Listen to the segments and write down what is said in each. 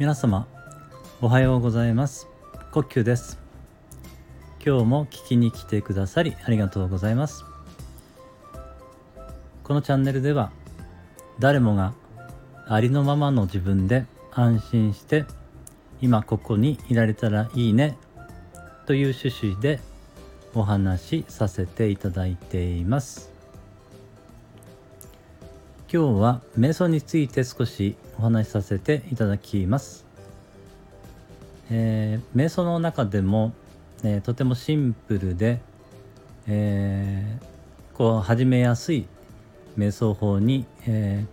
皆様おはようございます。呼吸です。今日も聞きに来てくださりありがとうございます。このチャンネルでは誰もがありのままの自分で安心して今ここにいられたらいいねという趣旨でお話しさせていただいています。今日は瞑想について少しお話しさせていただきます、えー、瞑想の中でも、えー、とてもシンプルで、えー、こう始めやすい瞑想法に、え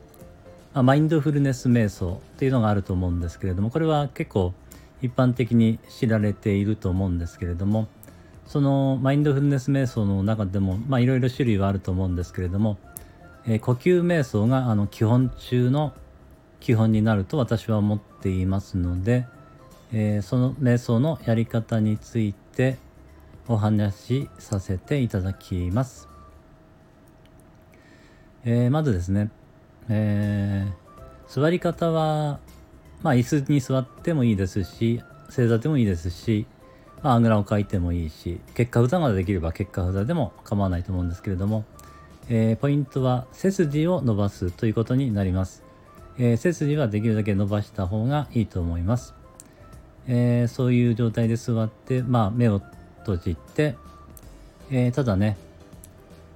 ー、マインドフルネス瞑想っていうのがあると思うんですけれどもこれは結構一般的に知られていると思うんですけれどもそのマインドフルネス瞑想の中でもいろいろ種類はあると思うんですけれども、えー、呼吸瞑想があの基本中の基本になると私は思っていますので、えー、その瞑想のやり方についてお話しさせていただきます。えー、まずですね、え座り方は、まあ、椅子に座ってもいいですし正座でもいいですしあ、あぐらをかいてもいいし結果札ができれば結果札でも構わないと思うんですけれども、えー、ポイントは背筋を伸ばすということになります、えー、背筋はできるだけ伸ばした方がいいと思います、えー、そういう状態で座って、まあ、目を閉じて、えただね、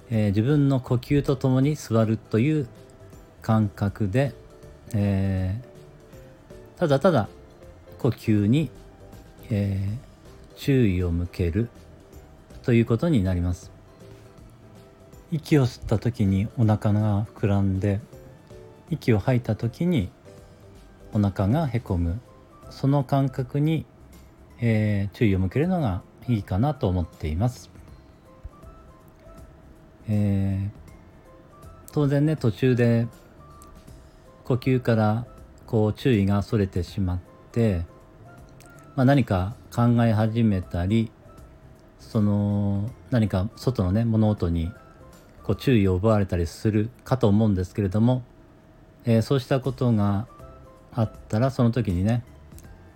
え自分の呼吸とともに座るという感覚で、えただただ呼吸に、え注意を向けるということになります。息を吸った時にお腹が膨らんで息を吐いた時にお腹がへこむ。その感覚に、えー、注意を向けるのがいいかなと思っています、えー、当然ね途中で呼吸からこう注意がそれてしまってまあ、何か考え始めたりその何か外のね物音にこう注意を奪われたりするかと思うんですけれども、えー、そうしたことがあったらその時にね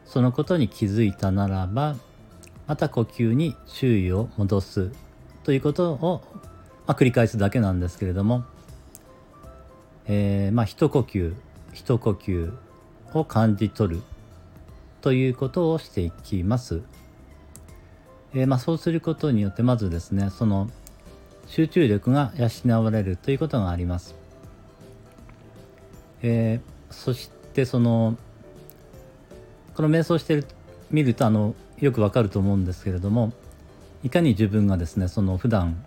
そのことに気づいたならばまた呼吸に注意を戻すということを、まあ、繰り返すだけなんですけれども、えー、まあ一呼吸一呼吸を感じ取るということをしていきます。えー、まあ、そうすることによってまずですねその集中力が養われるということがあります。えー、そしてそのこの瞑想してる見るとあのよくわかると思うんですけれどもいかに自分がですねその普段、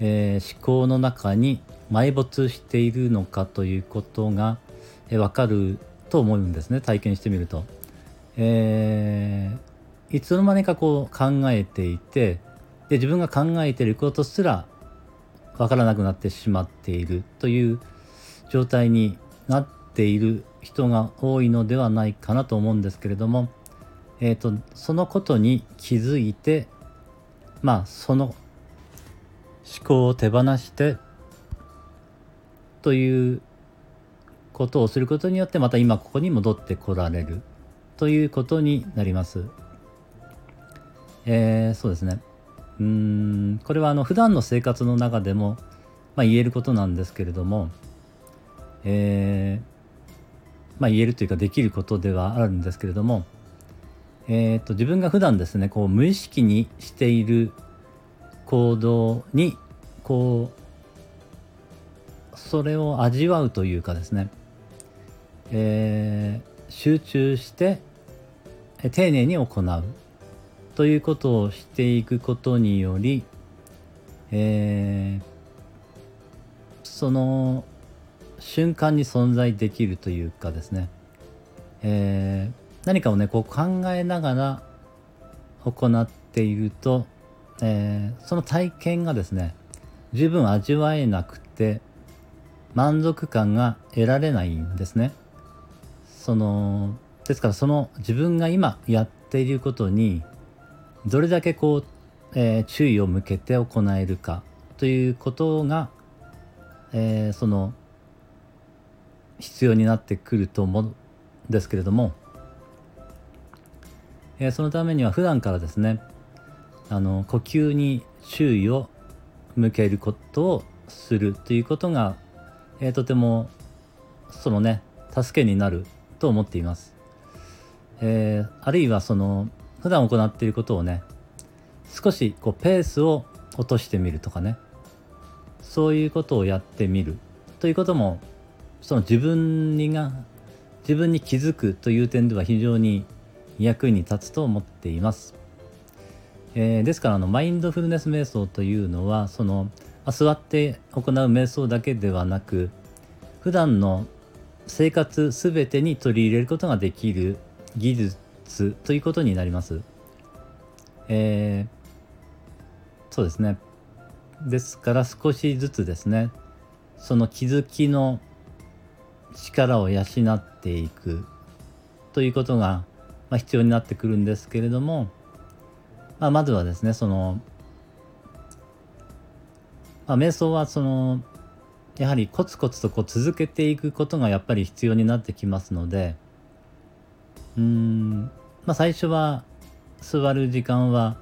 えー、思考の中に埋没しているのかということが、えー、分かると思うんですね体験してみると。えー、いつの間にかこう考えていてで自分が考えていることすら分からなくなってしまっているという状態になっている人が多いのではないかなと思うんですけれども、えーと、そのことに気づいてまあその思考を手放してということをすることによってまた今ここに戻ってこられるということになります。えー、そうですね。うん、これはあの普段の生活の中でも、まあ、言えることなんですけれども、えー、まあ、言えるというかできることではあるんですけれども、えーと、自分が普段ですねこう無意識にしている行動にこうそれを味わうというかですね、えー集中して丁寧に行う。ということをしていくことにより、えー、その瞬間に存在できるというかですね、えー、何かをねこう考えながら行っていると、えー、その体験がですね十分味わえなくて満足感が得られないんですね。そのですからその自分が今やっていることにどれだけこう、えー、注意を向けて行えるかということが、えー、その必要になってくると思うんですけれども、えー、そのためには普段からですねあの呼吸に注意を向けることをするということが、えー、とてもそのね助けになると思っています。えー、あるいはその普段行っていることをね少しこうペースを落としてみるとかねそういうことをやってみるということもその自分にが自分に気づくという点では非常に役に立つと思っています。えー、ですからあのマインドフルネス瞑想というのはその座って行う瞑想だけではなく普段の生活すべてに取り入れることができる技術ということになります。えー、そうですね。ですから少しずつですねその気づきの力を養っていくということが、まあ、必要になってくるんですけれども、まあ、まずはですねその、まあ、瞑想はそのやはりコツコツとこう続けていくことがやっぱり必要になってきますのでうん、まあ、最初は座る時間は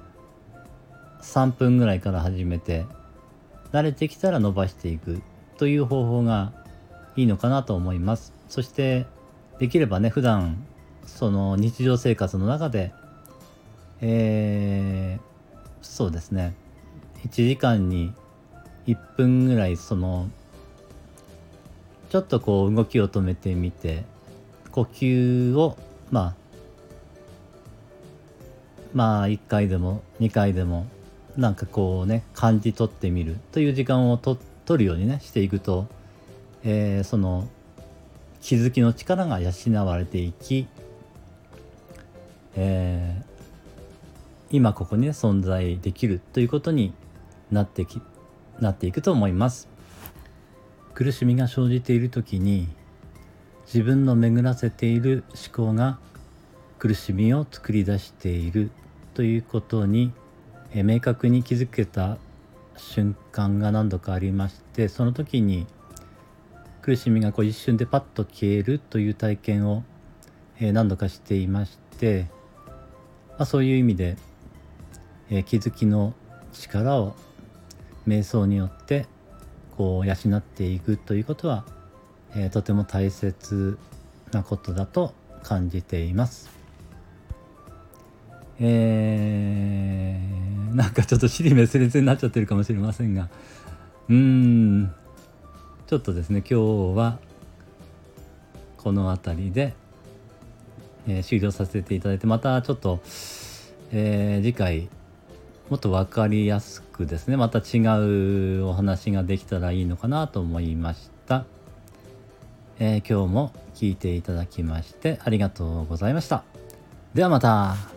3分ぐらいから始めて慣れてきたら伸ばしていくという方法がいいのかなと思います。そしてできればね普段その日常生活の中でえー、そうですね1時間に1分ぐらいそのちょっとこう動きを止めてみて呼吸をまあまあ1回でも2回でもなんかこうね感じ取ってみるという時間をと取るようにねしていくと、えー、その気づきの力が養われていき、えー、今ここにね存在できるということになってきなっていくと思います。苦しみが生じている時に自分の巡らせている思考が苦しみを作り出しているということに明確に気づけた瞬間が何度かありましてその時に苦しみがこう一瞬でパッと消えるという体験を、何度かしていまして、まあ、そういう意味で、気づきの力を瞑想によってこう養っていくということは、えとても大切なことだと感じています。えー、なんかちょっと尻滅裂になっちゃってるかもしれませんが。うーん。ちょっとですね今日はこの辺りで、えー、終了させていただいてまたちょっと、えー、次回もっと分かりやすくですねまた違うお話ができたらいいのかなと思いました、えー、今日も聞いていただきましてありがとうございました。ではまた。